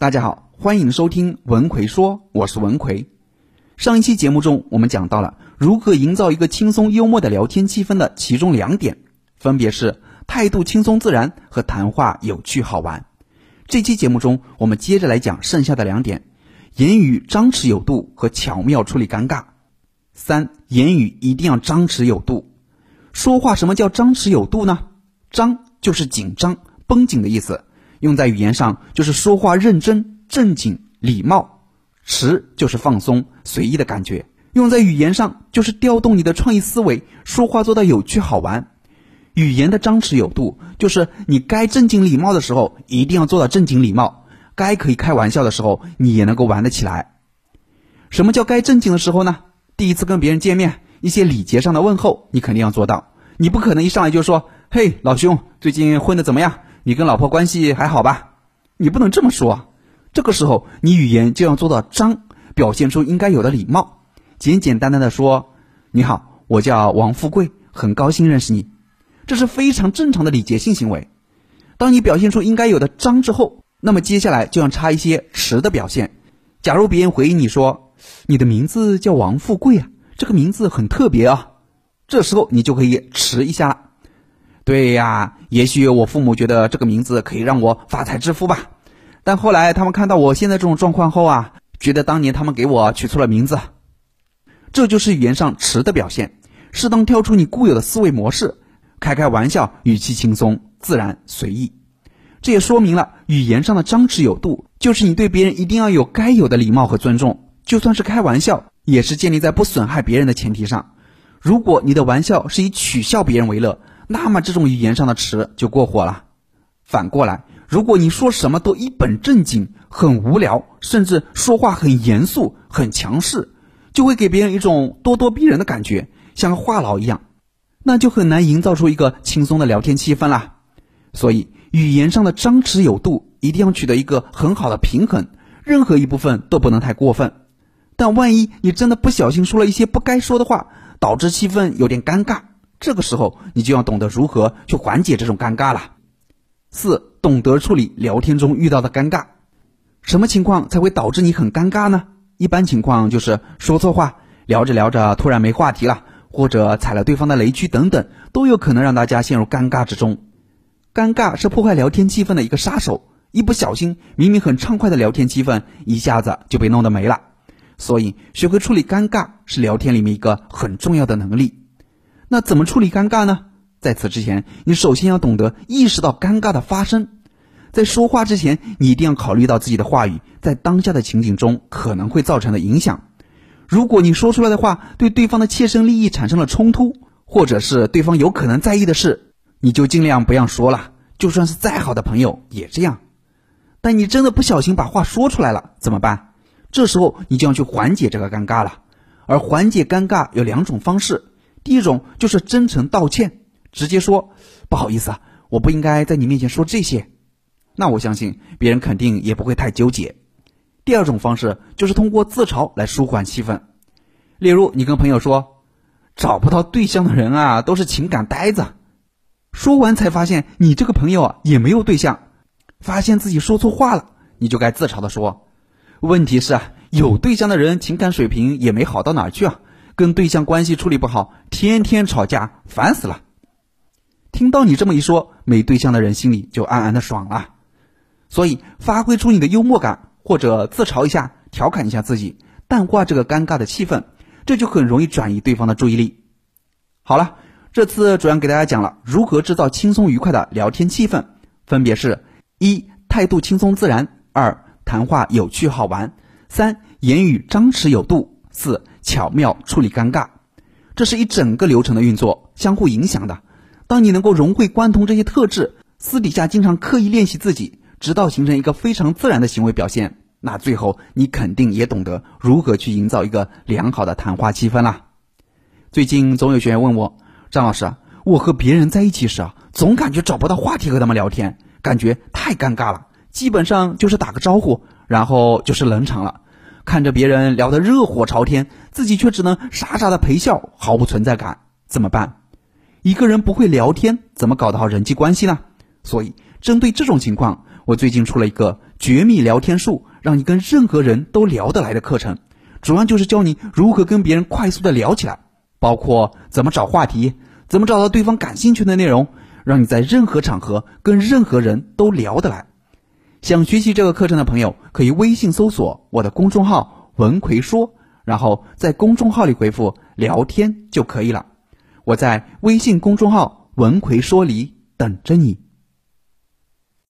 大家好，欢迎收听文奎说，我是文奎。上一期节目中，我们讲到了如何营造一个轻松幽默的聊天气氛的其中两点，分别是态度轻松自然和谈话有趣好玩。这期节目中，我们接着来讲剩下的两点：言语张弛有度和巧妙处理尴尬。三、言语一定要张弛有度。说话什么叫张弛有度呢？张就是紧张、绷紧的意思。用在语言上就是说话认真、正经、礼貌；持就是放松、随意的感觉。用在语言上就是调动你的创意思维，说话做到有趣好玩。语言的张弛有度，就是你该正经礼貌的时候一定要做到正经礼貌，该可以开玩笑的时候你也能够玩得起来。什么叫该正经的时候呢？第一次跟别人见面，一些礼节上的问候你肯定要做到，你不可能一上来就说：“嘿，老兄，最近混得怎么样？”你跟老婆关系还好吧？你不能这么说。这个时候，你语言就要做到张，表现出应该有的礼貌，简简单单的说：“你好，我叫王富贵，很高兴认识你。”这是非常正常的礼节性行为。当你表现出应该有的张之后，那么接下来就要插一些迟的表现。假如别人回应你说：“你的名字叫王富贵啊，这个名字很特别啊。”这时候你就可以迟一下。对呀，也许我父母觉得这个名字可以让我发财致富吧，但后来他们看到我现在这种状况后啊，觉得当年他们给我取错了名字。这就是语言上迟的表现，适当跳出你固有的思维模式，开开玩笑，语气轻松自然随意。这也说明了语言上的张弛有度，就是你对别人一定要有该有的礼貌和尊重，就算是开玩笑，也是建立在不损害别人的前提上。如果你的玩笑是以取笑别人为乐，那么这种语言上的词就过火了。反过来，如果你说什么都一本正经、很无聊，甚至说话很严肃、很强势，就会给别人一种咄咄逼人的感觉，像个话痨一样，那就很难营造出一个轻松的聊天气氛啦。所以，语言上的张弛有度一定要取得一个很好的平衡，任何一部分都不能太过分。但万一你真的不小心说了一些不该说的话，导致气氛有点尴尬。这个时候，你就要懂得如何去缓解这种尴尬了。四，懂得处理聊天中遇到的尴尬。什么情况才会导致你很尴尬呢？一般情况就是说错话，聊着聊着突然没话题了，或者踩了对方的雷区等等，都有可能让大家陷入尴尬之中。尴尬是破坏聊天气氛的一个杀手，一不小心，明明很畅快的聊天气氛一下子就被弄得没了。所以，学会处理尴尬是聊天里面一个很重要的能力。那怎么处理尴尬呢？在此之前，你首先要懂得意识到尴尬的发生。在说话之前，你一定要考虑到自己的话语在当下的情景中可能会造成的影响。如果你说出来的话对对方的切身利益产生了冲突，或者是对方有可能在意的事，你就尽量不要说了。就算是再好的朋友也这样。但你真的不小心把话说出来了，怎么办？这时候你就要去缓解这个尴尬了。而缓解尴尬有两种方式。第一种就是真诚道歉，直接说不好意思啊，我不应该在你面前说这些。那我相信别人肯定也不会太纠结。第二种方式就是通过自嘲来舒缓气氛，例如你跟朋友说，找不到对象的人啊都是情感呆子。说完才发现你这个朋友啊也没有对象，发现自己说错话了，你就该自嘲的说，问题是啊有对象的人情感水平也没好到哪去啊。跟对象关系处理不好，天天吵架，烦死了。听到你这么一说，没对象的人心里就暗暗的爽了。所以，发挥出你的幽默感，或者自嘲一下，调侃一下自己，淡化这个尴尬的气氛，这就很容易转移对方的注意力。好了，这次主要给大家讲了如何制造轻松愉快的聊天气氛，分别是：一、态度轻松自然；二、谈话有趣好玩；三、言语张弛有度；四。巧妙处理尴尬，这是一整个流程的运作，相互影响的。当你能够融会贯通这些特质，私底下经常刻意练习自己，直到形成一个非常自然的行为表现，那最后你肯定也懂得如何去营造一个良好的谈话气氛啦。最近总有学员问我，张老师，我和别人在一起时啊，总感觉找不到话题和他们聊天，感觉太尴尬了，基本上就是打个招呼，然后就是冷场了。看着别人聊得热火朝天，自己却只能傻傻的陪笑，毫无存在感，怎么办？一个人不会聊天，怎么搞得好人际关系呢？所以，针对这种情况，我最近出了一个绝密聊天术，让你跟任何人都聊得来的课程，主要就是教你如何跟别人快速的聊起来，包括怎么找话题，怎么找到对方感兴趣的内容，让你在任何场合跟任何人都聊得来。想学习这个课程的朋友，可以微信搜索我的公众号“文奎说”，然后在公众号里回复“聊天”就可以了。我在微信公众号“文奎说”里等着你。